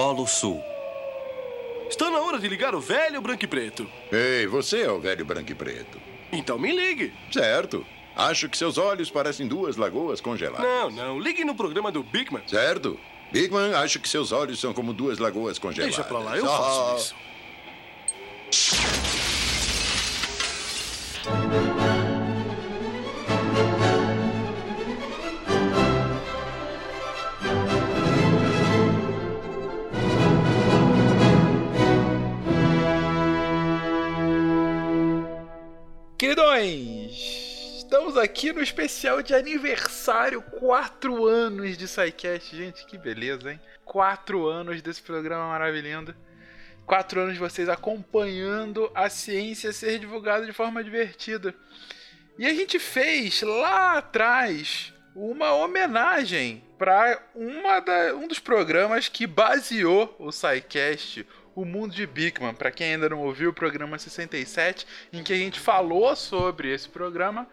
Polo Sul. Está na hora de ligar o velho branco e preto. Ei, você é o velho branco e preto. Então me ligue. Certo. Acho que seus olhos parecem duas lagoas congeladas. Não, não. Ligue no programa do Bigman. Certo. Bigman, acho que seus olhos são como duas lagoas congeladas. Deixa pra lá, eu Ah. faço isso. Aqui no especial de aniversário, 4 anos de SciCast. Gente, que beleza, hein? 4 anos desse programa maravilhoso. 4 anos de vocês acompanhando a ciência ser divulgada de forma divertida. E a gente fez lá atrás uma homenagem para um dos programas que baseou o SciCast, o Mundo de Bigman. Para quem ainda não ouviu o programa 67, em que a gente falou sobre esse programa.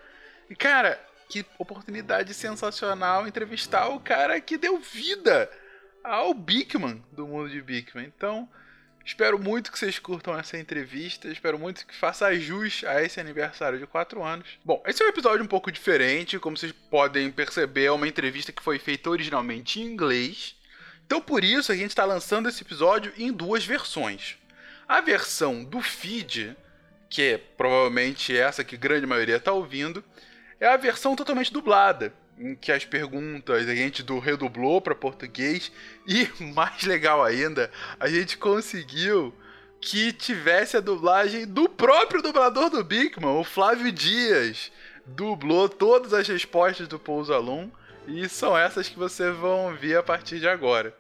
E cara, que oportunidade sensacional entrevistar o cara que deu vida ao Bigman do Mundo de Bigman. Então, espero muito que vocês curtam essa entrevista. Espero muito que faça jus a esse aniversário de 4 anos. Bom, esse é um episódio um pouco diferente. Como vocês podem perceber, é uma entrevista que foi feita originalmente em inglês. Então, por isso, a gente está lançando esse episódio em duas versões. A versão do feed, que é provavelmente essa que a grande maioria está ouvindo, é a versão totalmente dublada, em que as perguntas a gente do redublou para português e, mais legal ainda, a gente conseguiu que tivesse a dublagem do próprio dublador do Bigman, o Flávio Dias. Dublou todas as respostas do Pouso Alum e são essas que vocês vão ouvir a partir de agora.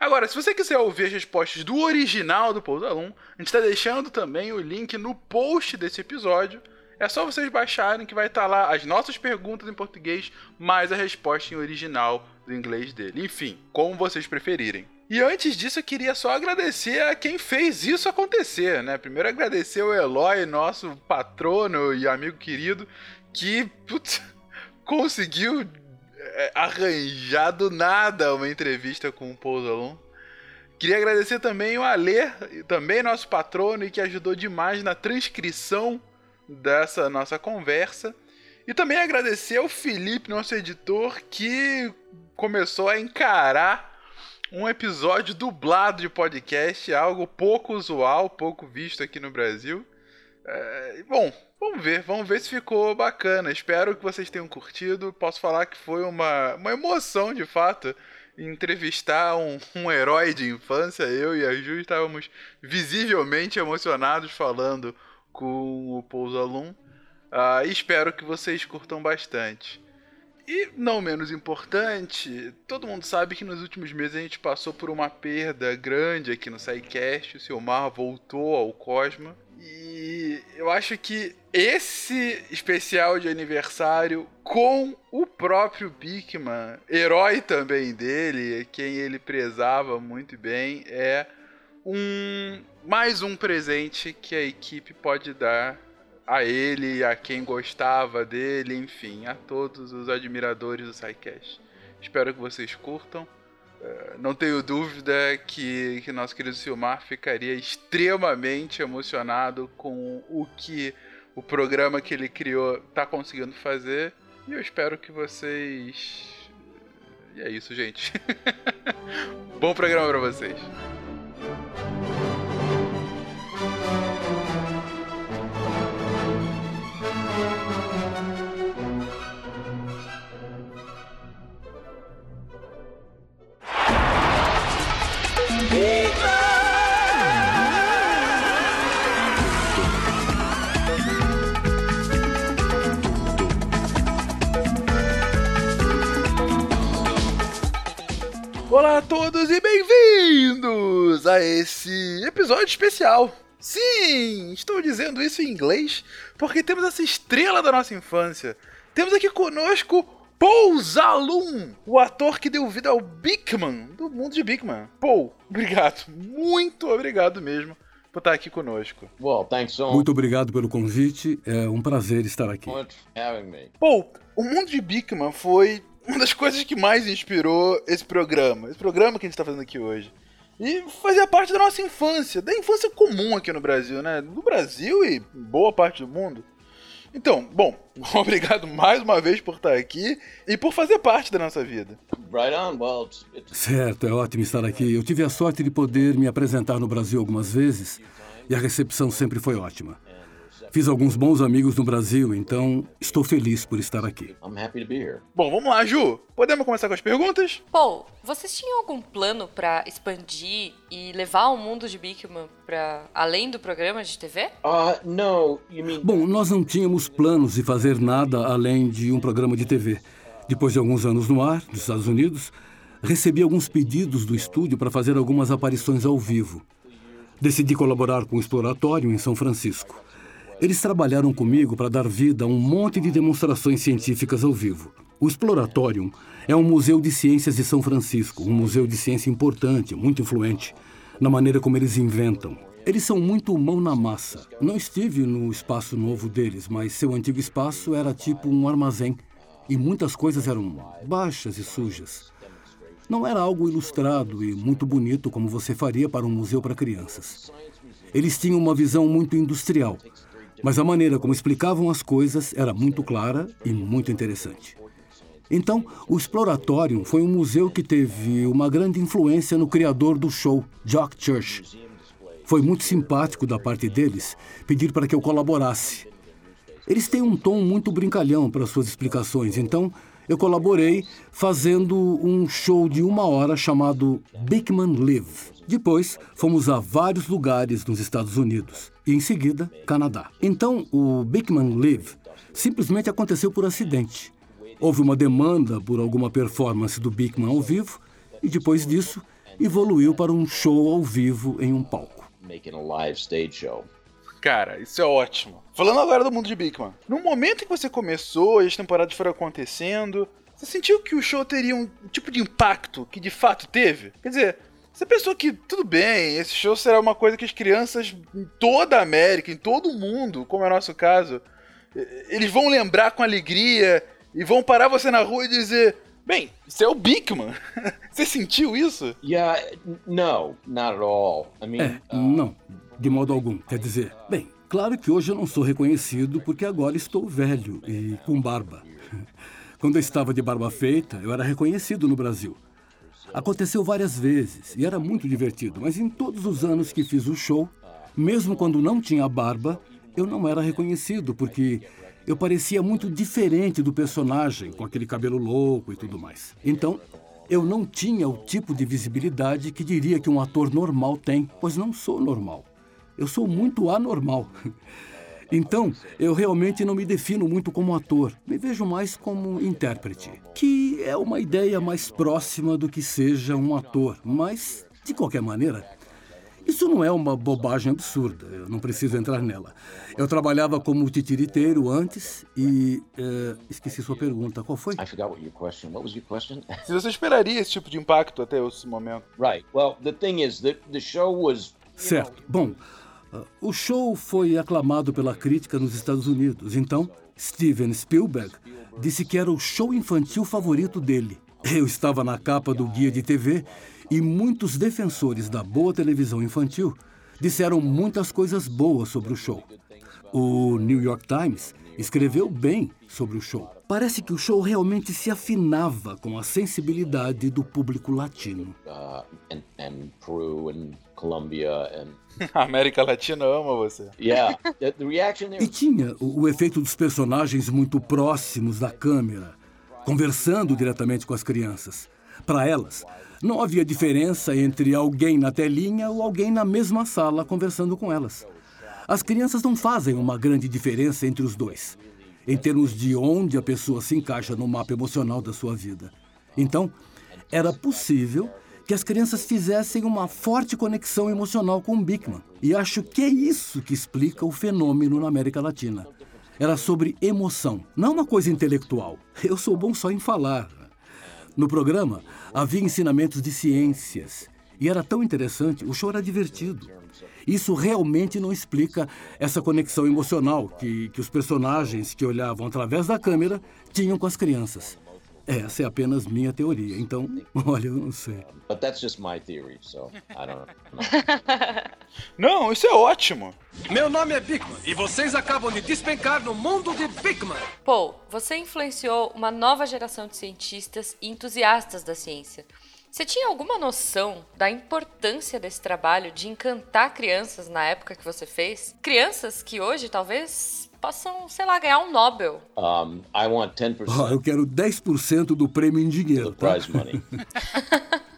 Agora, se você quiser ouvir as respostas do original do Pouso Alum, a gente está deixando também o link no post desse episódio. É só vocês baixarem que vai estar lá as nossas perguntas em português, mais a resposta em original do inglês dele. Enfim, como vocês preferirem. E antes disso, eu queria só agradecer a quem fez isso acontecer, né? Primeiro agradecer o Eloy, nosso patrono e amigo querido, que putz, conseguiu é, arranjar do nada uma entrevista com o Pouso Alum. Queria agradecer também o Alê, também nosso patrono e que ajudou demais na transcrição dessa nossa conversa. E também agradecer ao Felipe, nosso editor, que começou a encarar um episódio dublado de podcast, algo pouco usual, pouco visto aqui no Brasil. É, bom, vamos ver, vamos ver se ficou bacana. Espero que vocês tenham curtido. Posso falar que foi uma, uma emoção, de fato, entrevistar um, um herói de infância. Eu e a Ju estávamos visivelmente emocionados falando com o Pouso Alum. Uh, e espero que vocês curtam bastante. E não menos importante, todo mundo sabe que nos últimos meses a gente passou por uma perda grande aqui no SciCast. O Silmar voltou ao Cosmo. E eu acho que esse especial de aniversário com o próprio Bigman, herói também dele, quem ele prezava muito bem, é um mais um presente que a equipe pode dar a ele, a quem gostava dele, enfim, a todos os admiradores do SciCast. Espero que vocês curtam. Uh, não tenho dúvida que, que nosso querido Silmar ficaria extremamente emocionado com o que o programa que ele criou está conseguindo fazer. E eu espero que vocês. E é isso, gente. Bom programa para vocês. A esse episódio especial. Sim, estou dizendo isso em inglês porque temos essa estrela da nossa infância. Temos aqui conosco Paul Zalum, o ator que deu vida ao Bigman, do mundo de Bigman. Paul, obrigado, muito obrigado mesmo por estar aqui conosco. Well, thanks so Muito obrigado pelo convite, é um prazer estar aqui. Paul, o mundo de Bigman foi uma das coisas que mais inspirou esse programa, esse programa que a gente está fazendo aqui hoje. E fazia parte da nossa infância, da infância comum aqui no Brasil, né? No Brasil e boa parte do mundo. Então, bom, obrigado mais uma vez por estar aqui e por fazer parte da nossa vida. Right on. Well, Certo, é ótimo estar aqui. Eu tive a sorte de poder me apresentar no Brasil algumas vezes e a recepção sempre foi ótima. Fiz alguns bons amigos no Brasil, então estou feliz por estar aqui. Bom, vamos lá, Ju. Podemos começar com as perguntas? Paul, vocês tinham algum plano pra expandir e levar o mundo de Bigman para além do programa de TV? Uh, no, you mean Bom, nós não tínhamos planos de fazer nada além de um programa de TV. Depois de alguns anos no ar, nos Estados Unidos, recebi alguns pedidos do estúdio para fazer algumas aparições ao vivo. Decidi colaborar com o Exploratório em São Francisco. Eles trabalharam comigo para dar vida a um monte de demonstrações científicas ao vivo. O Exploratório é um museu de ciências de São Francisco, um museu de ciência importante, muito influente, na maneira como eles inventam. Eles são muito mão na massa. Não estive no espaço novo deles, mas seu antigo espaço era tipo um armazém e muitas coisas eram baixas e sujas. Não era algo ilustrado e muito bonito como você faria para um museu para crianças. Eles tinham uma visão muito industrial, mas a maneira como explicavam as coisas era muito clara e muito interessante. Então, o Exploratorium foi um museu que teve uma grande influência no criador do show, Jock Church. Foi muito simpático da parte deles pedir para que eu colaborasse. Eles têm um tom muito brincalhão para suas explicações, então eu colaborei fazendo um show de uma hora chamado Bigman Live. Depois, fomos a vários lugares nos Estados Unidos e, em seguida, Canadá. Então, o Bigman Live simplesmente aconteceu por acidente. Houve uma demanda por alguma performance do Bigman ao vivo e, depois disso, evoluiu para um show ao vivo em um palco. making a live stage show. Cara, isso é ótimo. Falando agora do mundo de Bigman. No momento em que você começou e as temporadas foram acontecendo, você sentiu que o show teria um tipo de impacto que de fato teve? Quer dizer, você pensou que tudo bem, esse show será uma coisa que as crianças em toda a América, em todo o mundo, como é o nosso caso, eles vão lembrar com alegria e vão parar você na rua e dizer: Bem, isso é o Bigman. você sentiu isso? Yeah, no, not at all. I mean, É, não, de modo algum. Quer dizer, bem, claro que hoje eu não sou reconhecido porque agora estou velho e com barba. Quando eu estava de barba feita, eu era reconhecido no Brasil. Aconteceu várias vezes e era muito divertido, mas em todos os anos que fiz o show, mesmo quando não tinha barba, eu não era reconhecido porque eu parecia muito diferente do personagem, com aquele cabelo louco e tudo mais. Então, eu não tinha o tipo de visibilidade que diria que um ator normal tem, pois não sou normal. Eu sou muito anormal. Então, eu realmente não me defino muito como ator. Me vejo mais como intérprete, que é uma ideia mais próxima do que seja um ator. Mas, de qualquer maneira, isso não é uma bobagem absurda. Eu não preciso entrar nela. Eu trabalhava como titiriteiro antes e. eh, esqueci sua pergunta. Qual foi? I forgot what your question. What was your question? Se você esperaria esse tipo de impacto até esse momento. right. Well, the thing is that the show was. Certo. Bom, o show foi aclamado pela crítica nos Estados Unidos. Então, Steven Spielberg disse que era o show infantil favorito dele. Eu estava na capa do guia de TV e muitos defensores da boa televisão infantil disseram muitas coisas boas sobre o show. O New York Times escreveu bem sobre o show. Parece que o show realmente se afinava com a sensibilidade do público latino. Uh, and, and Peru and Colombia and. A América Latina ama você. Yeah. the, the reaction there. E tinha o, o efeito dos personagens muito próximos da câmera, conversando diretamente com as crianças. Para elas, não havia diferença entre alguém na telinha ou alguém na mesma sala conversando com elas. As crianças não fazem uma grande diferença entre os dois, em termos de onde a pessoa se encaixa no mapa emocional da sua vida. Então, era possível que as crianças fizessem uma forte conexão emocional com o Bigman. E acho que é isso que explica o fenômeno na América Latina. Era sobre emoção, não uma coisa intelectual. Eu sou bom só em falar. No programa havia ensinamentos de ciências e era tão interessante, o show era divertido. Isso realmente não explica essa conexão emocional que, que os personagens que olhavam através da câmera tinham com as crianças. Essa é apenas minha teoria, então, olha, eu não sei. But that's just my theory, so I don't know. Não, isso é ótimo. Meu nome é Bigman e vocês acabam de despencar no mundo de Bigman. Paul, você influenciou uma nova geração de cientistas e entusiastas da ciência. Você tinha alguma noção da importância desse trabalho de encantar crianças na época que você fez? Crianças que hoje talvez possam, sei lá, ganhar um Nobel. Um, I want 10% Ah, eu quero 10% do prêmio em dinheiro, tá? prize money.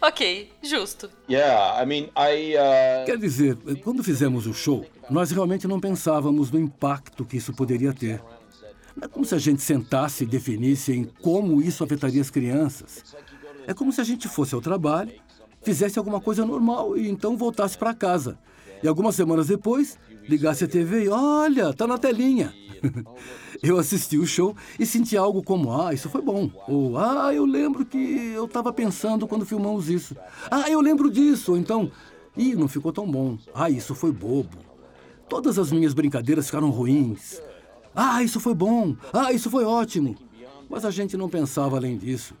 Ok, justo. yeah, I mean, I. Uh, Quer dizer, quando fizemos o show, nós realmente não pensávamos no impacto que isso poderia ter. Não é como se a gente sentasse e definisse em como isso afetaria as crianças. É como se a gente fosse ao trabalho, fizesse alguma coisa normal e então voltasse para casa. E algumas semanas depois, ligasse a TV e olha, tá na telinha. Eu assisti o show e senti algo como, ah, isso foi bom. Ou, ah, eu lembro que eu estava pensando quando filmamos isso. Ah, eu lembro disso. Ou então, ih, não ficou tão bom. Ah, isso foi bobo. Todas as minhas brincadeiras ficaram ruins. Ah, isso foi bom. Ah, isso foi ótimo. Mas a gente não pensava além disso.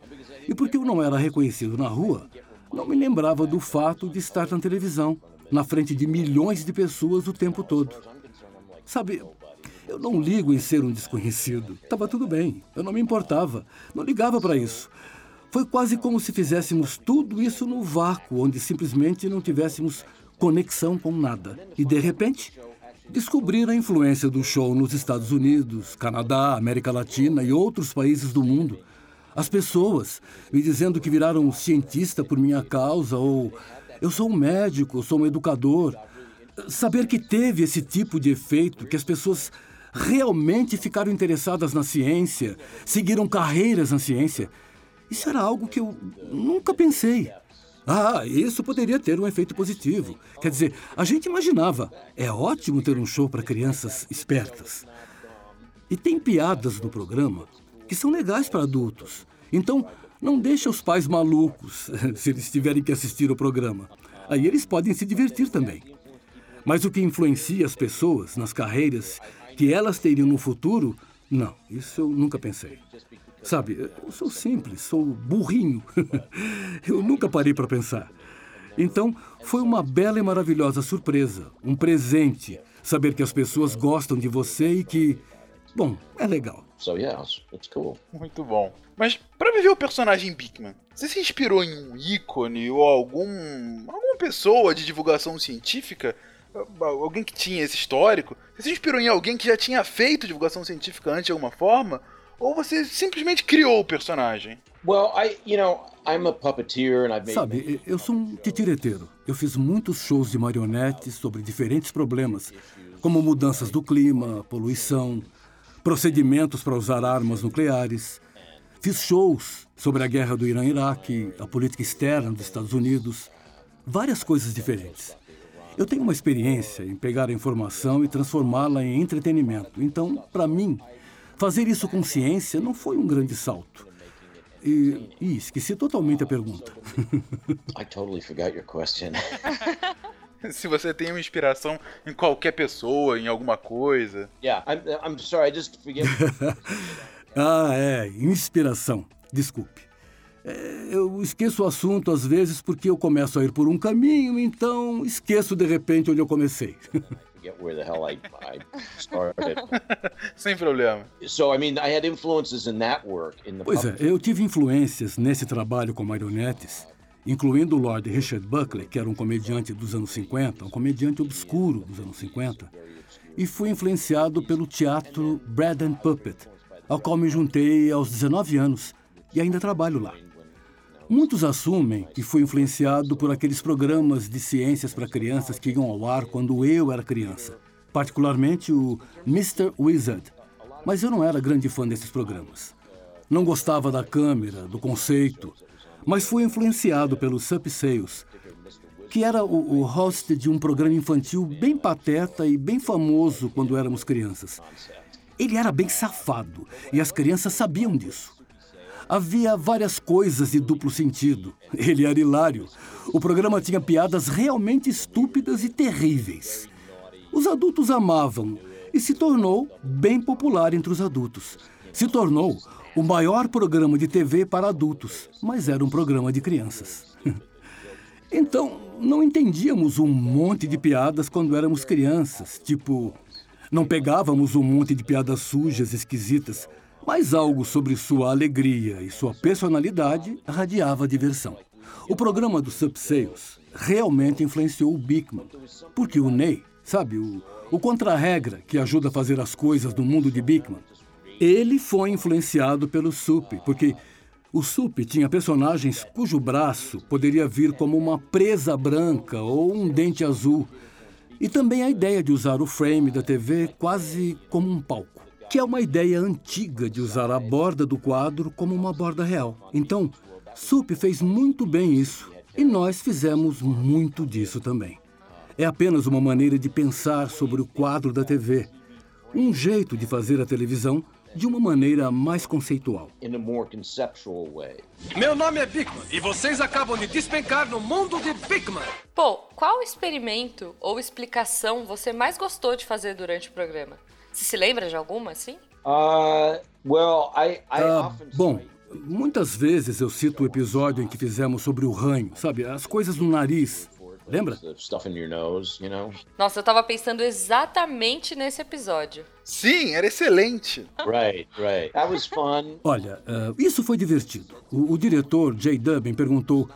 E porque eu não era reconhecido na rua, não me lembrava do fato de estar na televisão, na frente de milhões de pessoas o tempo todo. Sabe, eu não ligo em ser um desconhecido. Tava tudo bem, eu não me importava, não ligava para isso. Foi quase como se fizéssemos tudo isso no vácuo, onde simplesmente não tivéssemos conexão com nada. E de repente, descobrir a influência do show nos Estados Unidos, Canadá, América Latina e outros países do mundo. As pessoas me dizendo que viraram cientista por minha causa ou eu sou um médico, eu sou um educador. Saber que teve esse tipo de efeito, que as pessoas realmente ficaram interessadas na ciência, seguiram carreiras na ciência, isso era algo que eu nunca pensei. Ah, isso poderia ter um efeito positivo. Quer dizer, a gente imaginava, é ótimo ter um show para crianças espertas. E tem piadas no programa que são legais para adultos. Então, não deixa os pais malucos se eles tiverem que assistir o programa. Aí eles podem se divertir também. Mas o que influencia as pessoas nas carreiras que elas teriam no futuro, não, isso eu nunca pensei. Sabe, eu sou simples, sou burrinho. eu nunca parei para pensar. Então, foi uma bela e maravilhosa surpresa, um presente, saber que as pessoas gostam de você e que, bom, é legal. so yeah, it's, cool. Muito bom. Mas pra viver o personagem Bigman, você se inspirou em um ícone ou algum alguma pessoa de divulgação científica? Alguém que tinha esse histórico? Você se inspirou em alguém que já tinha feito divulgação científica antes de alguma forma? Ou você simplesmente criou o personagem? Well, I, you know, I'm a puppeteer and I've made. Sabe, eu sou um titireteiro. Eu fiz muitos shows de marionetes sobre diferentes problemas, como mudanças do clima, poluição, procedimentos para usar armas nucleares. Fiz shows sobre a guerra do Irã-Iraque, a política externa dos Estados Unidos, várias coisas diferentes. Eu tenho uma experiência em pegar a informação e transformá-la em entretenimento. Então, para mim, fazer isso com ciência não foi um grande salto. E, e esqueci totalmente a pergunta. I totally forgot your question. Se você tem uma inspiração em qualquer pessoa, em alguma coisa. yeah, I'm, I'm sorry. I just forget. ah, é, inspiração. Desculpe. É, eu esqueço o assunto às vezes porque eu começo a ir por um caminho, então esqueço de repente onde eu comecei. where the hell I, I started. Sem problema. so I mean, I had influences in that work in the. Pois é, eu tive influências nesse trabalho com marionetes, incluindo o Lord Richard Buckley, que era um comediante dos anos 50, um comediante obscuro dos anos 50, e fui influenciado pelo teatro Bread and Puppet, ao qual me juntei aos 19 anos e ainda trabalho lá. Muitos assumem que fui influenciado por aqueles programas de ciências para crianças que iam ao ar quando eu era criança, particularmente o Mr. Wizard. Mas eu não era grande fã desses programas. Não gostava da câmera, do conceito, mas fui influenciado pelo Sup Sales, que era o, o host de um programa infantil bem pateta e bem famoso quando éramos crianças. Ele era bem safado e as crianças sabiam disso. Havia várias coisas de duplo sentido. Ele era hilário. O programa tinha piadas realmente estúpidas e terríveis. Os adultos amavam e se tornou bem popular entre os adultos. se tornou o maior programa de TV para adultos, mas era um programa de crianças. Então, não entendíamos um monte de piadas quando éramos crianças, tipo, não pegávamos um monte de piadas sujas, esquisitas, mas algo sobre sua alegria e sua personalidade radiava diversão. O programa do Subsales realmente influenciou o Bigman, porque o Ney, sabe, o, o contra-regra que ajuda a fazer as coisas no mundo de Bigman, ele foi influenciado pelo Sup, porque o Sup tinha personagens cujo braço poderia vir como uma presa branca ou um dente azul. E também a ideia de usar o frame da TV quase como um palco que é uma ideia antiga de usar a borda do quadro como uma borda real. Então, Sup fez muito bem isso e nós fizemos muito disso também. É apenas uma maneira de pensar sobre o quadro da TV, um jeito de fazer a televisão de uma maneira mais conceitual. Meu nome é Bigman e vocês acabam de despencar no mundo de Bigman. Pô, qual experimento ou explicação você mais gostou de fazer durante o programa? Você se lembra de alguma, assim? Uh, well, I, I ah, bom, muitas vezes eu cito o episódio em que fizemos sobre o ranho, sabe? As coisas no nariz. Lembra? Nossa, eu tava pensando exatamente nesse episódio. Sim, era excelente. Right, right. That was fun. Olha, uh, isso foi divertido. O, o diretor, Jay Dubin, perguntou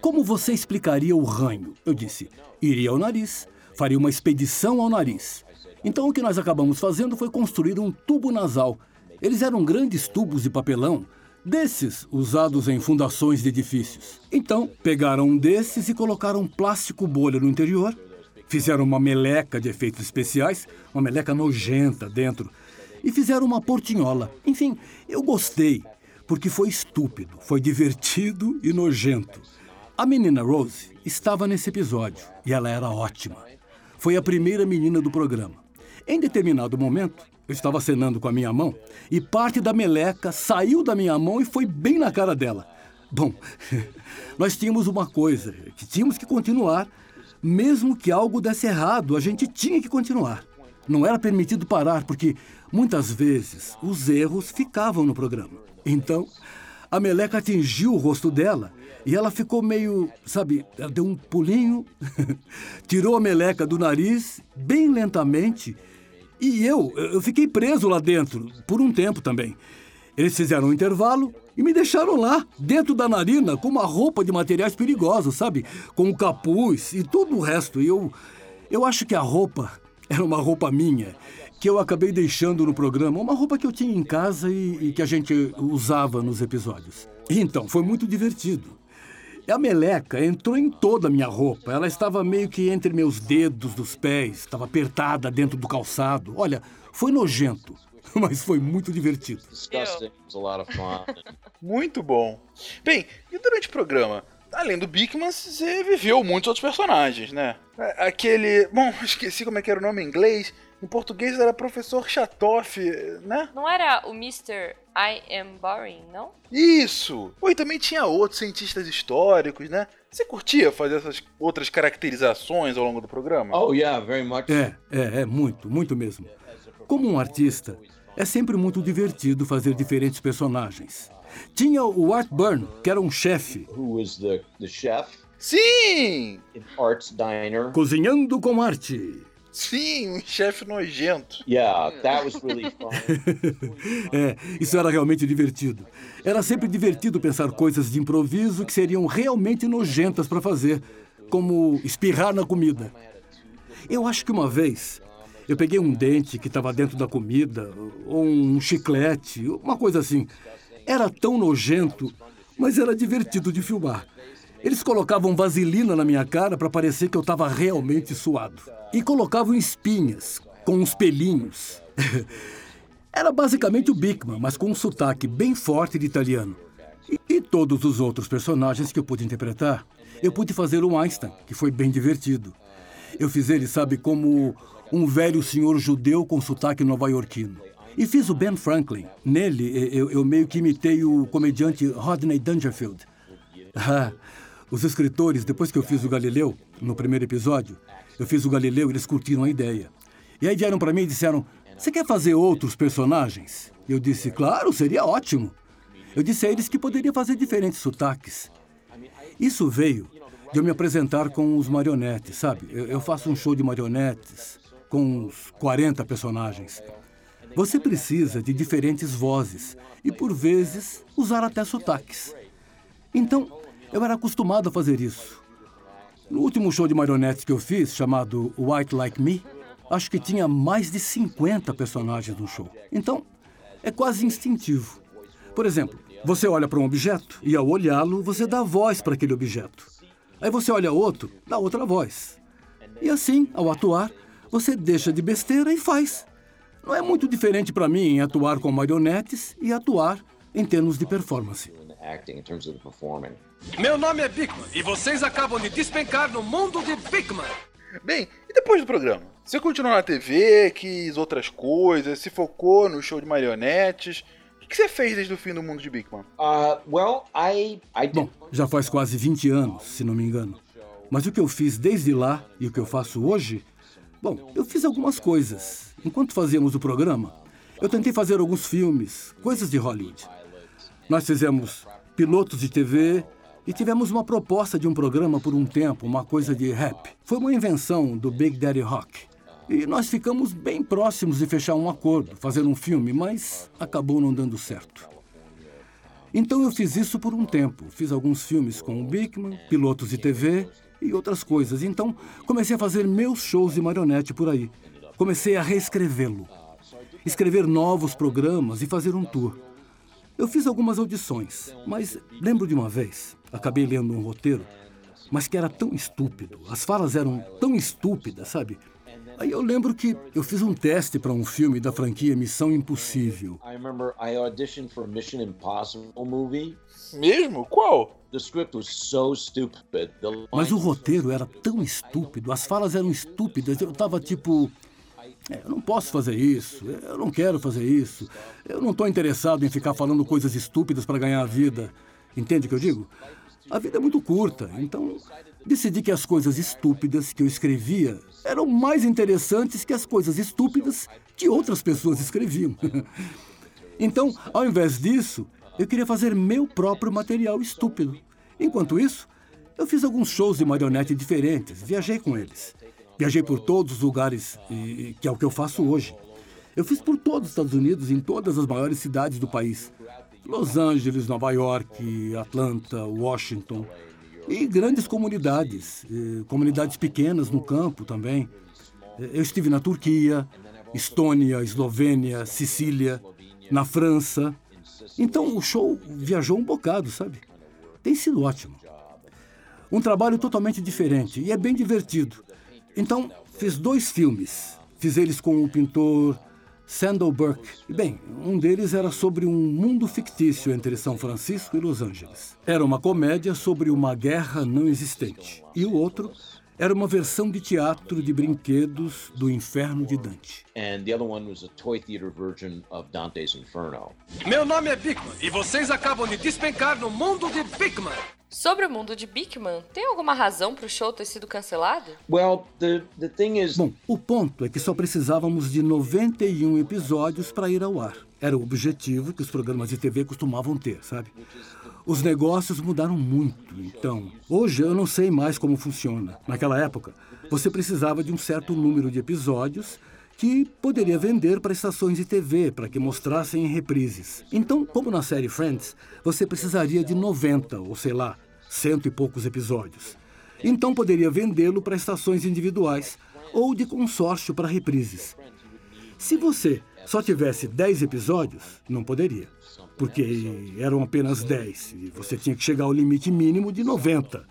como você explicaria o ranho. Eu disse, iria ao nariz, faria uma expedição ao nariz. Então o que nós acabamos fazendo foi construir um tubo nasal. Eles eram grandes tubos de papelão, desses usados em fundações de edifícios. Então pegaram um desses e colocaram um plástico bolha no interior, fizeram uma meleca de efeitos especiais, uma meleca nojenta dentro, e fizeram uma portinhola. Enfim, eu gostei, porque foi estúpido, foi divertido e nojento. A menina Rose estava nesse episódio e ela era ótima. Foi a primeira menina do programa. Em determinado momento, eu estava cenando com a minha mão e parte da meleca saiu da minha mão e foi bem na cara dela. Bom, nós tínhamos uma coisa, que tínhamos que continuar. Mesmo que algo desse errado, a gente tinha que continuar. Não era permitido parar, porque muitas vezes os erros ficavam no programa. Então, a meleca atingiu o rosto dela e ela ficou meio, sabe, ela deu um pulinho, tirou a meleca do nariz bem lentamente e eu, eu fiquei preso lá dentro, por um tempo também. Eles fizeram um intervalo e me deixaram lá, dentro da narina, com uma roupa de materiais perigosos, sabe? Com o capuz e todo o resto. E eu, eu acho que a roupa era uma roupa minha, que eu acabei deixando no programa, uma roupa que eu tinha em casa e, e que a gente usava nos episódios. Então, foi muito divertido. E a meleca entrou em toda a minha roupa. Ela estava meio que entre meus dedos dos pés, estava apertada dentro do calçado. Olha, foi nojento, mas foi muito divertido. muito bom. Bem, e durante o programa? Além do Bigman, você viveu muitos outros personagens, né? Aquele. Bom, esqueci como é que era o nome em inglês. Em português era professor Chatoff, né? Não era o Mr. I Am Boring, não? Isso! Oi, também tinha outros cientistas históricos, né? Você curtia fazer essas outras caracterizações ao longo do programa? Oh, yeah, very much. É, é, é muito, muito mesmo. Como um artista, é sempre muito divertido fazer diferentes personagens. Tinha o Art Burn, que era um chefe. Who was the, the chef? Sim! Art's Diner. Cozinhando com arte. Sim, um chefe nojento. Yeah, that was really fun. é, isso era realmente divertido. Era sempre divertido pensar coisas de improviso que seriam realmente nojentas para fazer, como espirrar na comida. Eu acho que uma vez eu peguei um dente que estava dentro da comida, ou um chiclete, uma coisa assim. Era tão nojento, mas era divertido de filmar. Eles colocavam vaselina na minha cara para parecer que eu estava realmente suado. E colocavam espinhas, com uns pelinhos. Era basicamente o Bigman, mas com um sotaque bem forte de italiano. E, e, todos os outros personagens que eu pude interpretar, eu pude fazer o Einstein, que foi bem divertido. Eu fiz ele, sabe, como um velho senhor judeu com sotaque nova-iorquino. E fiz o Ben Franklin. Nele, eu, eu meio que imitei o comediante Rodney Dangerfield. Ah, os escritores, depois que eu fiz o Galileu, no primeiro episódio, eu fiz o Galileu e eles curtiram a ideia. E aí vieram para mim e disseram: Você quer fazer outros personagens? Eu disse, claro, seria ótimo. Eu disse a eles que poderia fazer diferentes sotaques. Isso veio de eu me apresentar com os marionetes, sabe? Eu, eu faço um show de marionetes com uns 40 personagens. Você precisa de diferentes vozes e, por vezes, usar até sotaques. Então, eu era acostumado a fazer isso. No último show de marionetes que eu fiz, chamado White Like Me, acho que tinha mais de 50 personagens no show. Então, é quase instintivo. Por exemplo, você olha para um objeto e, ao olhá-lo, você dá voz para aquele objeto. Aí você olha outro, dá outra voz. E assim, ao atuar, você deixa de besteira e faz. Não é muito diferente para mim em atuar com marionetes e atuar em termos de performance. Meu nome é Bigman e vocês acabam de despencar no mundo de Bigman. Bem, e depois do programa? Você continuou na TV, quis outras coisas, se focou no show de marionetes. O que você fez desde o fim do mundo de Bigman? Uh, well, I, I Bom, já faz quase 20 anos, se não me engano. Mas o que eu fiz desde lá e o que eu faço hoje? Bom, eu fiz algumas coisas. Enquanto fazíamos o programa, eu tentei fazer alguns filmes, coisas de Hollywood. Nós fizemos pilotos de TV e tivemos uma proposta de um programa por um tempo, uma coisa de rap. Foi uma invenção do Big Daddy Rock. E nós ficamos bem próximos de fechar um acordo, fazer um filme, mas acabou não dando certo. Então eu fiz isso por um tempo. Fiz alguns filmes com o Bigman, pilotos de TV e outras coisas. Então comecei a fazer meus shows de marionete por aí. Comecei a reescrevê-lo. Escrever novos programas e fazer um tour. Eu fiz algumas audições, mas lembro de uma vez, acabei lendo um roteiro, mas que era tão estúpido. As falas eram tão estúpidas, sabe? Aí eu lembro que eu fiz um teste para um filme da franquia Missão Impossível. Mesmo? Qual? Mas o roteiro era tão estúpido, as falas eram estúpidas. Eu tava tipo. "É, eu não posso fazer isso, eu não quero fazer isso, eu não estou interessado em ficar falando coisas estúpidas para ganhar a vida. Entende o que eu digo? A vida é muito curta, então decidi que as coisas estúpidas que eu escrevia eram mais interessantes que as coisas estúpidas que outras pessoas escreviam. então, ao invés disso, eu queria fazer meu próprio material estúpido. Enquanto isso, eu fiz alguns shows de marionete diferentes, viajei com eles. Viajei por todos os lugares, e, que é o que eu faço hoje. Eu fiz por todos os Estados Unidos, em todas as maiores cidades do país. Los Angeles, Nova York, Atlanta, Washington. E grandes comunidades, comunidades pequenas no campo também. Eu estive na Turquia, Estônia, Eslovênia, Sicília, na França. Então o show viajou um bocado, sabe? Tem sido ótimo. Um trabalho totalmente diferente e é bem divertido. Então, fiz dois filmes. Fiz eles com o pintor Sandal Burke. Bem, um deles era sobre um mundo fictício entre São Francisco e Los Angeles. Era uma comédia sobre uma guerra não existente. E o outro era uma versão de teatro de brinquedos do Inferno de Dante. and the other one was a toy theater version of Dante's Inferno. Meu nome é Bigman e vocês acabam de despencar no mundo de Bigman. Sobre o mundo de Bigman, tem alguma razão pro show ter sido cancelado? Well, the the thing is, Bom, o ponto é que só precisávamos de 91 episódios para ir ao ar. Era o objetivo que os programas de TV costumavam ter, sabe? Os negócios mudaram muito, então. Hoje eu não sei mais como funciona. Naquela época, você precisava de um certo número de episódios que poderia vender para estações de TV para que mostrassem em reprises. Então, como na série Friends, você precisaria de 90 ou sei lá, cento e poucos episódios. Então poderia vendê-lo para estações individuais ou de consórcio para reprises. Se você só tivesse 10 episódios, não poderia, porque eram apenas 10 e você tinha que chegar ao limite mínimo de 90.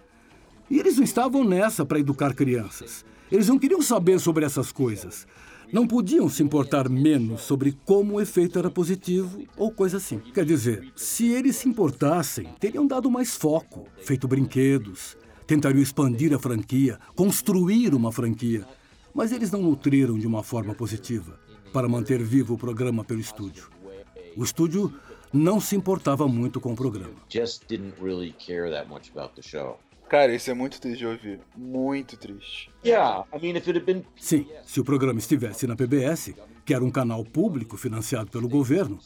E eles não estavam nessa para educar crianças. Eles não queriam saber sobre essas coisas. Não podiam se importar menos sobre como o efeito era positivo ou coisa assim. Quer dizer, se eles se importassem, teriam dado mais foco, feito brinquedos, tentariam expandir a franquia, construir uma franquia. Mas eles não nutriram de uma forma positiva para manter vivo o programa pelo estúdio. O estúdio não se importava muito com o programa. Cara, isso é muito triste de ouvir. Muito triste. Sim, se o programa estivesse na PBS, que era um canal público financiado pelo governo,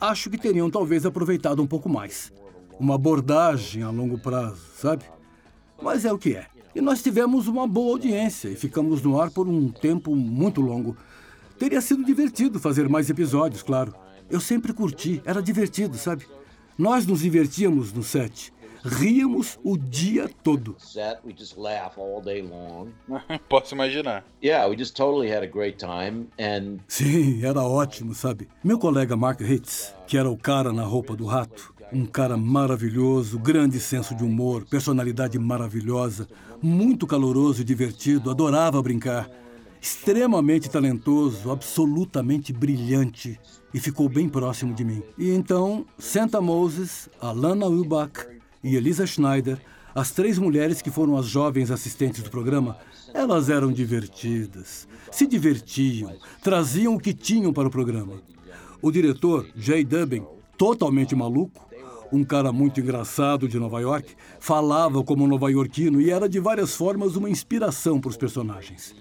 acho que teriam talvez aproveitado um pouco mais. Uma abordagem a longo prazo, sabe? Mas é o que é. E nós tivemos uma boa audiência e ficamos no ar por um tempo muito longo. Teria sido divertido fazer mais episódios, claro. Eu sempre curti, era divertido, sabe? Nós nos divertíamos no set. Ríamos o dia todo. Set, we just laugh all day long. Posso imaginar. Yeah, we just totally had a great time. And Sim, era ótimo, sabe? Meu colega Mark Hitz, que era o cara na roupa do rato, um cara maravilhoso, grande senso de humor, personalidade maravilhosa, muito caloroso e divertido, adorava brincar. Extremamente talentoso, absolutamente brilhante e ficou bem próximo de mim. E então, Santa Moses, Alana Wilbach e Elisa Schneider, as três mulheres que foram as jovens assistentes do programa, elas eram divertidas, se divertiam, traziam o que tinham para o programa. O diretor, Jay Dubin, totalmente maluco, um cara muito engraçado de Nova York, falava como nova-iorquino e era de várias formas uma inspiração para os personagens.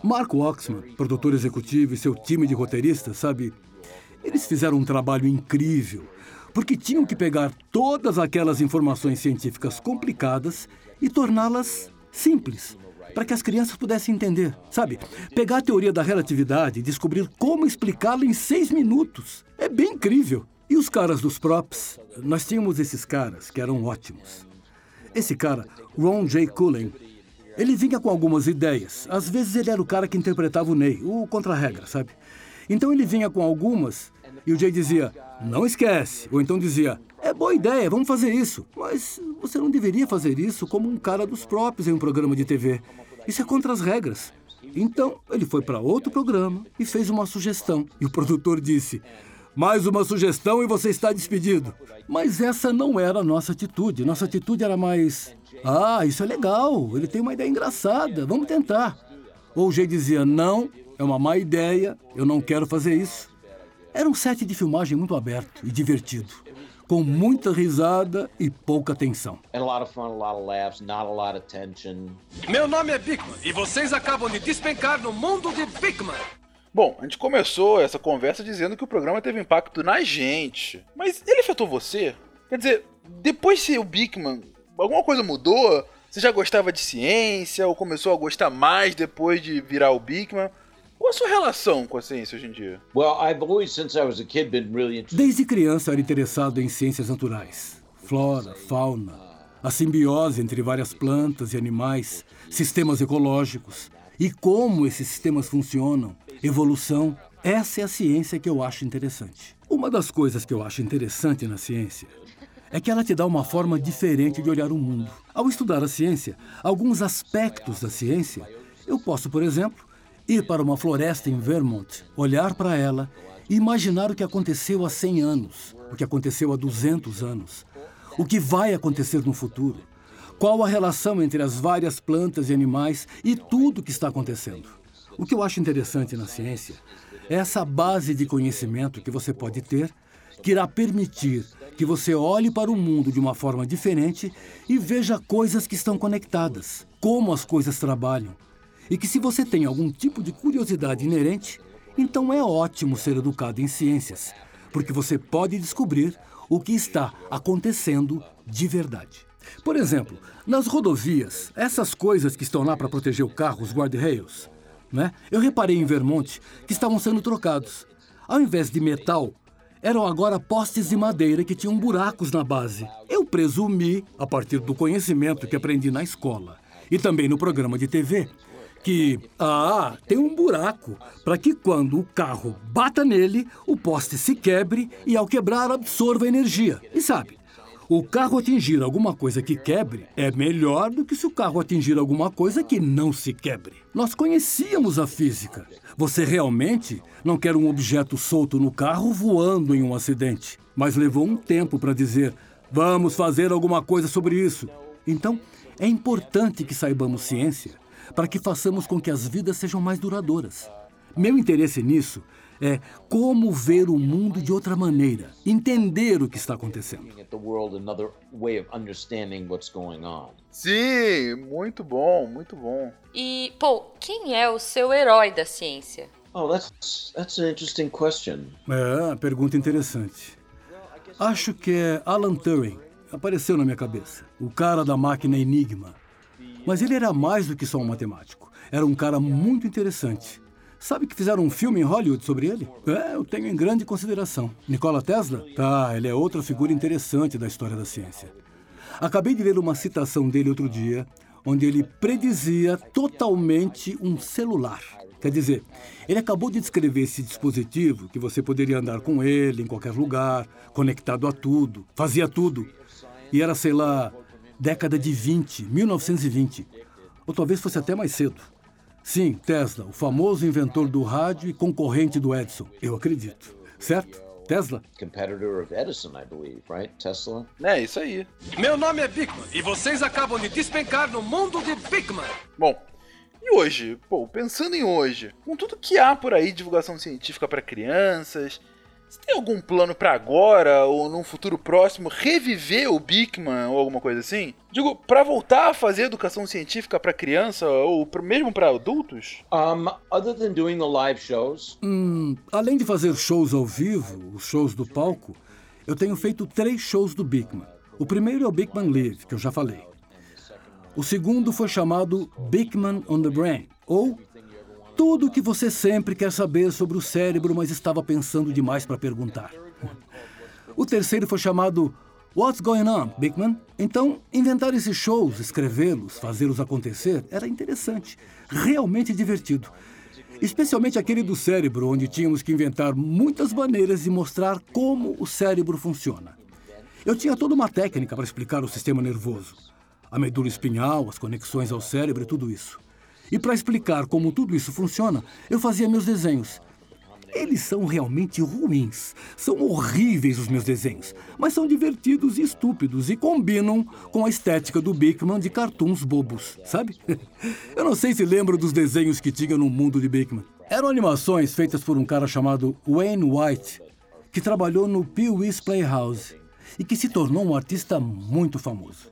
Mark Oxman, produtor executivo e seu time de roteiristas, sabe, eles fizeram um trabalho incrível, porque tinham que pegar todas aquelas informações científicas complicadas e torná-las simples, para que as crianças pudessem entender, sabe? Pegar a teoria da relatividade e descobrir como explicá-la em seis minutos. É bem incrível. E os caras dos props, nós tínhamos esses caras que eram ótimos. Esse cara, Ron J. Cullen, ele vinha com algumas ideias. Às vezes ele era o cara que interpretava o Ney, o contra-regra, sabe? Então ele vinha com algumas e o Jay dizia, não esquece. Ou então dizia, é boa ideia, vamos fazer isso. Mas você não deveria fazer isso como um cara dos próprios em um programa de TV. Isso é contra as regras. Então ele foi para outro programa e fez uma sugestão. E o produtor disse, mais uma sugestão e você está despedido. Mas essa não era a nossa atitude. Nossa atitude era mais, ah, isso é legal, ele tem uma ideia engraçada, vamos tentar. Ou o Jay dizia, não, é uma má ideia, eu não quero fazer isso. Era um set de filmagem muito aberto e divertido, com muita risada e pouca tensão. and a lot of fun, a lot of laughs, not a lot of tension. Meu nome é Bigman e vocês acabam de despencar no mundo de Bigman. Bom, a gente começou essa conversa dizendo que o programa teve impacto na gente. Mas ele afetou você? Quer dizer, depois de ser o Bigman, alguma coisa mudou? Você já gostava de ciência ou começou a gostar mais depois de virar o Bigman? Qual a sua relação com a ciência hoje em dia? Well, I've always, since I was a kid, been really interested. Desde criança era interessado em ciências naturais, flora, fauna, a simbiose entre várias plantas e animais, sistemas ecológicos e como esses sistemas funcionam, evolução. Essa é a ciência que eu acho interessante. Uma das coisas que eu acho interessante na ciência é que ela te dá uma forma diferente de olhar o mundo. Ao estudar a ciência, alguns aspectos da ciência, eu posso, por exemplo, ir para uma floresta em Vermont, olhar para ela e imaginar o que aconteceu há 100 anos, o que aconteceu há 200 anos, o que vai acontecer no futuro, qual a relação entre as várias plantas e animais e tudo o que está acontecendo. O que eu acho interessante na ciência é essa base de conhecimento que você pode ter que irá permitir que você olhe para o mundo de uma forma diferente e veja coisas que estão conectadas, como as coisas trabalham. E que se você tem algum tipo de curiosidade inerente, então é ótimo ser educado em ciências, porque você pode descobrir o que está acontecendo de verdade. Por exemplo, nas rodovias, essas coisas que estão lá para proteger o carro, os guarda-rails, né? Eu reparei em Vermont que estavam sendo trocados. Ao invés de metal, eram agora postes de madeira que tinham buracos na base. Eu presumi, a partir do conhecimento que aprendi na escola e também no programa de TV, que, ah, tem um buraco para que quando o carro bata nele, o poste se quebre e ao quebrar absorva energia. E sabe, o carro atingir alguma coisa que quebre é melhor do que se o carro atingir alguma coisa que não se quebre. Nós conhecíamos a física. Você realmente não quer um objeto solto no carro voando em um acidente. Mas levou um tempo para dizer: vamos fazer alguma coisa sobre isso. Então, é importante que saibamos ciência para que façamos com que as vidas sejam mais duradouras. Meu interesse nisso é como ver o mundo de outra maneira, entender o que está acontecendo. Sim, muito bom, muito bom. E, pô, quem é o seu herói da ciência? Oh, that's that's an interesting question. É, pergunta interessante. Acho que é Alan Turing. Apareceu na minha cabeça. O cara da máquina Enigma. Mas ele era mais do que só um matemático. Era um cara muito interessante. Sabe que fizeram um filme em Hollywood sobre ele? É, eu tenho em grande consideração. Nikola Tesla? Tá, ele é outra figura interessante da história da ciência. Acabei de ler uma citação dele outro dia, onde ele predizia totalmente um celular. Quer dizer, ele acabou de descrever esse dispositivo que você poderia andar com ele em qualquer lugar, conectado a tudo, fazia tudo. E era, sei lá, década de 20, 1920. Ou talvez fosse até mais cedo. Sim, Tesla, o famoso inventor do rádio e concorrente do Edison. Eu acredito. Certo? Tesla? Competitor of Edison, I believe, right? Tesla. É, isso aí. Meu nome é Bigman e vocês acabam de despencar no mundo de Bigman. Bom, e hoje? Pô, pensando em hoje, com tudo que há por aí, divulgação científica para crianças, você tem algum plano para agora ou num futuro próximo reviver o Bigman ou alguma coisa assim? Digo, para voltar a fazer educação científica para criança ou pra- mesmo para adultos? Um, other than doing the live shows, Hum, além de fazer shows ao vivo, os shows do palco, eu tenho feito três shows do Bigman. O primeiro é o Bigman Live, que eu já falei. O segundo foi chamado Bigman on the Brain, ou tudo o que você sempre quer saber sobre o cérebro, mas estava pensando demais para perguntar. O terceiro foi chamado What's Going On, Bigman? Então, inventar esses shows, escrevê-los, fazê-los acontecer, era interessante, realmente divertido. Especialmente aquele do cérebro, onde tínhamos que inventar muitas maneiras de mostrar como o cérebro funciona. Eu tinha toda uma técnica para explicar o sistema nervoso, a medula espinhal, as conexões ao cérebro e tudo isso. E para explicar como tudo isso funciona, eu fazia meus desenhos. Eles são realmente ruins. São horríveis os meus desenhos, mas são divertidos e estúpidos e combinam com a estética do Bigman de cartoons bobos, sabe? Eu não sei se lembro dos desenhos que tinha no mundo de Bigman. Eram animações feitas por um cara chamado Wayne White, que trabalhou no Pee-wee's Playhouse e que se tornou um artista muito famoso.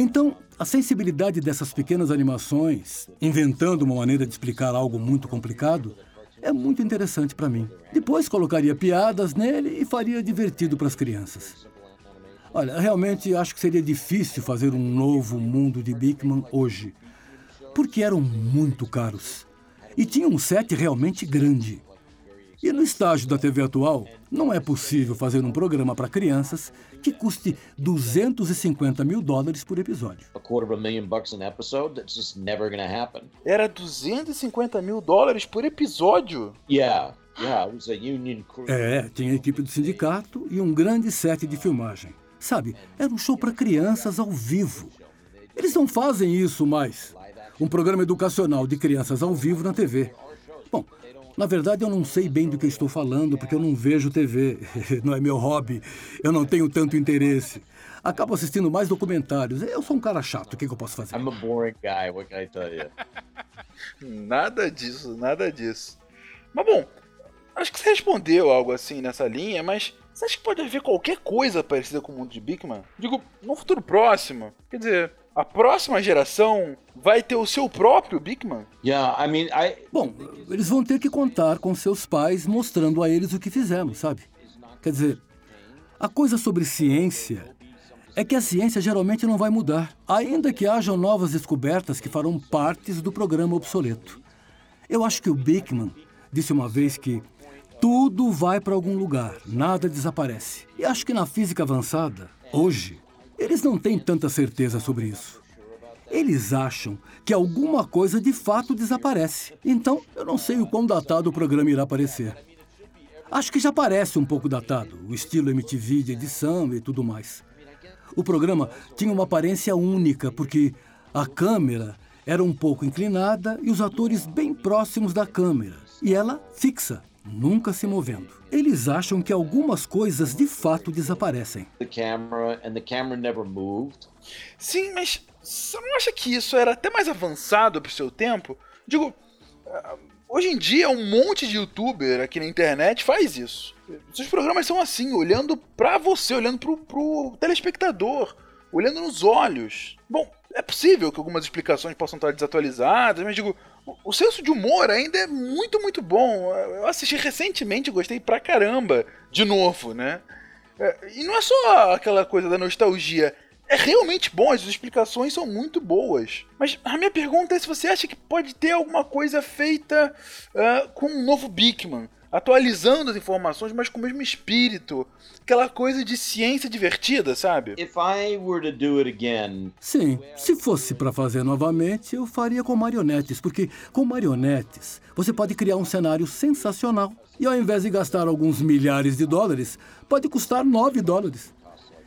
Então, a sensibilidade dessas pequenas animações, inventando uma maneira de explicar algo muito complicado, é muito interessante para mim. Depois colocaria piadas nele e faria divertido para as crianças. Olha, realmente acho que seria difícil fazer um novo mundo de Bigman hoje, porque eram muito caros e tinha um set realmente grande. E no estágio da TV atual, não é possível fazer um programa para crianças que custe 250 mil dólares por episódio. Era 250 mil dólares por episódio? Yeah, yeah, it was a union crew. É, tinha a equipe do sindicato e um grande set de filmagem. Sabe, era um show para crianças ao vivo. Eles não fazem isso mais. Um programa educacional de crianças ao vivo na TV. Bom, na verdade eu não sei bem do que estou falando porque eu não vejo TV. Não é meu hobby. Eu não tenho tanto interesse. Acabo assistindo mais documentários. Eu sou um cara chato. O que, que eu posso fazer? I'm a boring guy, what can I tell you? Nada disso, nada disso. Mas bom, acho que você respondeu algo assim nessa linha, mas você acha que pode haver qualquer coisa parecida com o mundo de Bigman? Digo, no futuro próximo. Quer dizer, a próxima geração vai ter o seu próprio Bigman? Yeah, I mean, I Bom, eles vão ter que contar com seus pais mostrando a eles o que fizemos, sabe? Quer dizer, a coisa sobre ciência é que a ciência geralmente não vai mudar, ainda que hajam novas descobertas que farão partes do programa obsoleto. Eu acho que o Bigman disse uma vez que tudo vai para algum lugar, nada desaparece. E acho que na física avançada, hoje, eles não têm tanta certeza sobre isso. Eles acham que alguma coisa de fato desaparece. Então, eu não sei o quão datado o programa irá parecer. Acho que já parece um pouco datado, o estilo MTV de edição e tudo mais. O programa tinha uma aparência única, porque a câmera era um pouco inclinada e os atores bem próximos da câmera. E ela fixa, nunca se movendo. Eles acham que algumas coisas de fato desaparecem. Sim, mas você não acha que isso era até mais avançado pro seu tempo? Digo, ah, hoje em dia um monte de youtuber aqui na internet faz isso. Seus programas são assim, olhando pra você, olhando pro, pro telespectador, olhando nos olhos. Bom, É possível que algumas explicações possam estar desatualizadas, mas digo, o, senso de humor ainda é muito, muito bom. Eu assisti recentemente gostei pra caramba, de novo, né? É, e não é só aquela coisa da nostalgia. É realmente bom, as explicações são muito boas. Mas a minha pergunta é se você acha que pode ter alguma coisa feita uh, com um novo Bigman atualizando as informações, mas com o mesmo espírito. Aquela coisa de ciência divertida, sabe? Again, Sim, se fosse para fazer novamente, eu faria com marionetes, porque com marionetes você pode criar um cenário sensacional. E ao invés de gastar alguns milhares de dólares, pode custar 9 dólares.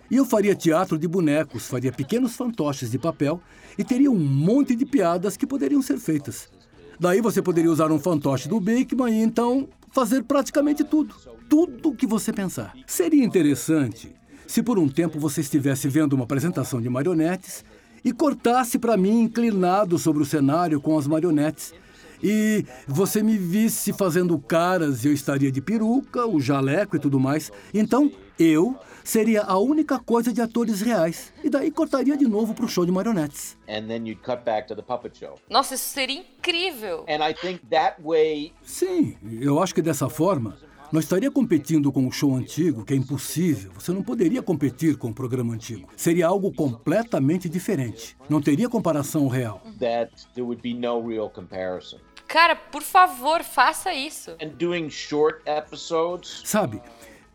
E eu faria teatro de bonecos, faria pequenos fantoches de papel e teria um monte de piadas que poderiam ser feitas. Daí você poderia usar um fantoche do Bigman e então fazer praticamente tudo. Tudo o que você pensar. Seria interessante se por um tempo você estivesse vendo uma apresentação de marionetes e cortasse para mim inclinado sobre o cenário com as marionetes. E você me visse fazendo caras e eu estaria de peruca, o jaleco e tudo mais. Então, eu seria a única coisa de atores reais. E daí cortaria de novo pro show de marionetes. and then you'd cut back to the puppet show. Nossa, isso seria incrível. And I think that way, Sim, eu acho que dessa forma nós estaria competindo com o show antigo, que é impossível. Você não poderia competir com o programa antigo. Seria algo completamente diferente. Não teria comparação real. that there would be no real comparison. Cara, por favor, faça isso. And doing short episodes, Sabe,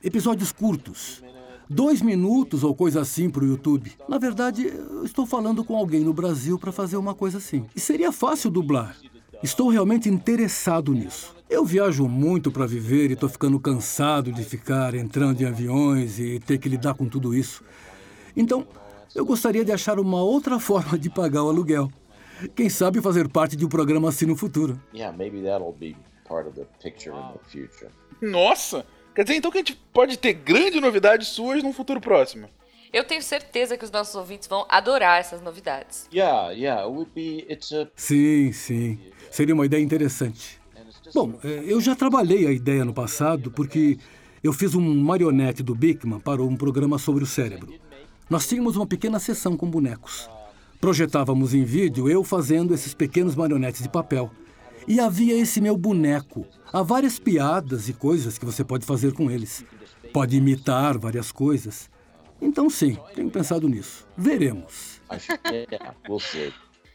episódios curtos. Dois minutos ou coisa assim pro YouTube. Na verdade, eu estou falando com alguém no Brasil para fazer uma coisa assim. E seria fácil dublar. Estou realmente interessado nisso. Eu viajo muito para viver e estou ficando cansado de ficar entrando em aviões e ter que lidar com tudo isso. Então, eu gostaria de achar uma outra forma de pagar o aluguel. Quem sabe fazer parte de um programa assim no futuro. yeah, maybe that'll be part of the picture in the future. Nossa! Quer dizer então que a gente pode ter grandes novidades suas num futuro próximo. Eu tenho certeza que os nossos ouvintes vão adorar essas novidades. Yeah, yeah, it would be. It's a. Sim, sim. Seria uma ideia interessante. Bom, eh, eu já trabalhei a ideia no passado porque eu fiz um marionete do Bigman para um programa sobre o cérebro. Nós tínhamos uma pequena sessão com bonecos. Projetávamos em vídeo eu fazendo esses pequenos marionetes de papel. E havia esse meu boneco. Há várias piadas e coisas que você pode fazer com eles. Pode imitar várias coisas. Então, sim, tenho pensado nisso. Veremos. We'll see.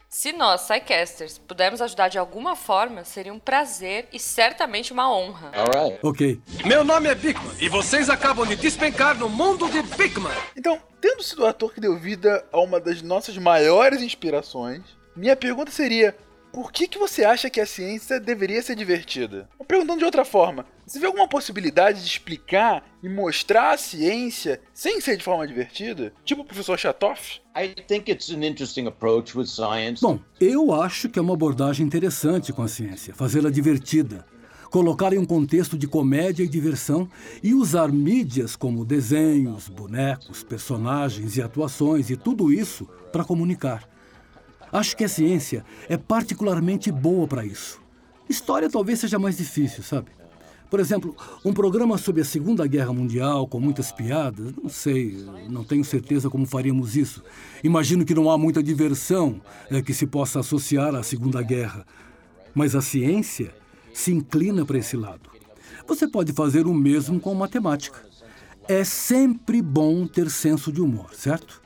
Se nós, Psycasters, pudermos ajudar de alguma forma, seria um prazer e certamente uma honra. Right. Ok. Meu nome é Bigman e vocês acabam de despencar no mundo de Bigman. Então, tendo sido o ator que deu vida a uma das nossas maiores inspirações, minha pergunta seria: por que, que você acha que a ciência deveria ser divertida? Ou perguntando de outra forma, você vê alguma possibilidade de explicar e mostrar a ciência sem ser de forma divertida? Tipo o professor Chatoff? I think it's an interesting approach with science. Bom, eu acho que é uma abordagem interessante com a ciência, fazê-la divertida, colocar em um contexto de comédia e diversão e usar mídias como desenhos, bonecos, personagens e atuações e tudo isso para comunicar. Acho que a ciência é particularmente boa para isso. História talvez seja mais difícil, sabe? Por exemplo, um programa sobre a Segunda Guerra Mundial com muitas piadas, não sei, não tenho certeza como faríamos isso. Imagino que não há muita diversão eh, que se possa associar à Segunda Guerra. Mas a ciência se inclina para esse lado. Você pode fazer o mesmo com matemática. É sempre bom ter senso de humor, certo?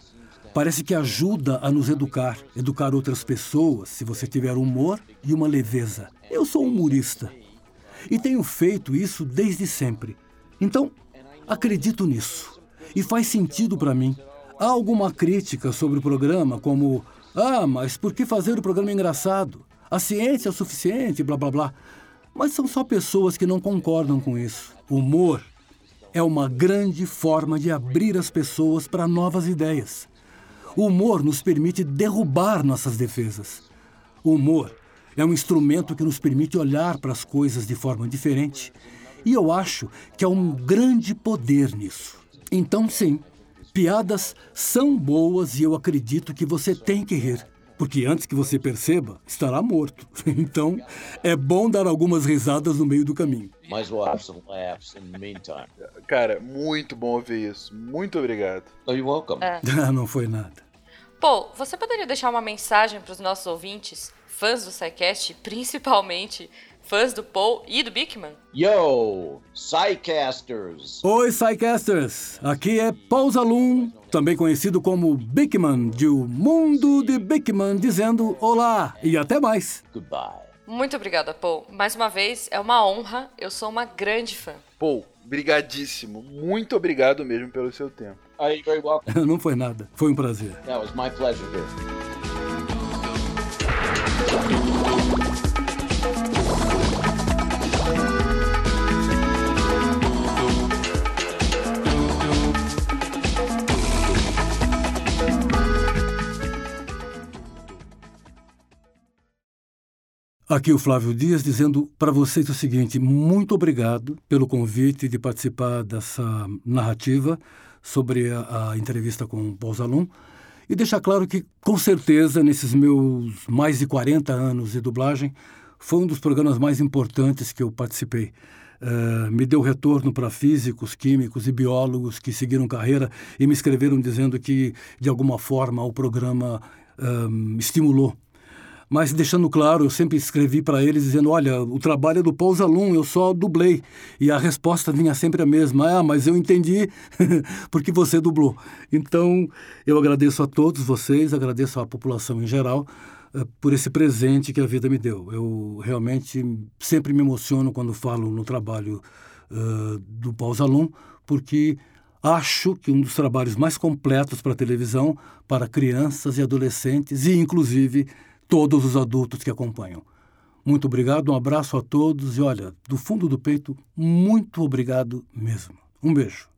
Parece que ajuda a nos educar, educar outras pessoas, se você tiver humor e uma leveza. Eu sou humorista e tenho feito isso desde sempre. Então, acredito nisso. E faz sentido para mim. Há alguma crítica sobre o programa, como: ah, mas por que fazer o programa engraçado? A ciência é o suficiente, blá blá blá. Mas são só pessoas que não concordam com isso. Humor é uma grande forma de abrir as pessoas para novas ideias. O humor nos permite derrubar nossas defesas. O humor é um instrumento que nos permite olhar para as coisas de forma diferente. E eu acho que há um grande poder nisso. Então, sim, piadas são boas e eu acredito que você tem que rir. Porque antes que você perceba, estará morto. Então, é bom dar algumas risadas no meio do caminho. Might as well have some laughs in the meantime. Cara, muito bom ouvir isso. Muito obrigado. Oh, you're welcome. É. Ah, não foi nada. Paul, você poderia deixar uma mensagem para os nossos ouvintes, fãs do SciCast, principalmente fãs do Paul e do Bickman? Yo, Psycasters! Oi, Psycasters! Aqui é Paul Zalum, também conhecido como Bickman, de O Mundo de Bickman, dizendo olá e até mais. Goodbye. Muito obrigada, Paul. Mais uma vez, é uma honra. Eu sou uma grande fã. Paul, brigadíssimo. Muito obrigado mesmo pelo seu tempo. You're very welcome. Não foi nada, foi um prazer. Yeah, it was my pleasure here. Aqui o Flávio Dias dizendo para vocês o seguinte: muito obrigado pelo convite de participar dessa narrativa sobre a, a entrevista com o Paul. E deixar claro que, com certeza, nesses meus mais de 40 anos de dublagem, foi um dos programas mais importantes que eu participei. Uh, me deu retorno para físicos, químicos e biólogos que seguiram carreira e me escreveram dizendo que, de alguma forma, o programa uh, estimulou mas deixando claro, eu sempre escrevi para eles dizendo: olha, o trabalho é do Paul Zalum, eu só dublei. E a resposta vinha sempre a mesma: ah, mas eu entendi porque você dublou. Então, eu agradeço a todos vocês, agradeço à população em geral uh, por esse presente que a vida me deu. Eu realmente sempre me emociono quando falo no trabalho uh, do Paul Zalum, porque acho que um dos trabalhos mais completos para televisão, para crianças e adolescentes e, inclusive, todos os adultos que acompanham. Muito obrigado, um abraço a todos e olha, do fundo do peito, muito obrigado mesmo. Um beijo.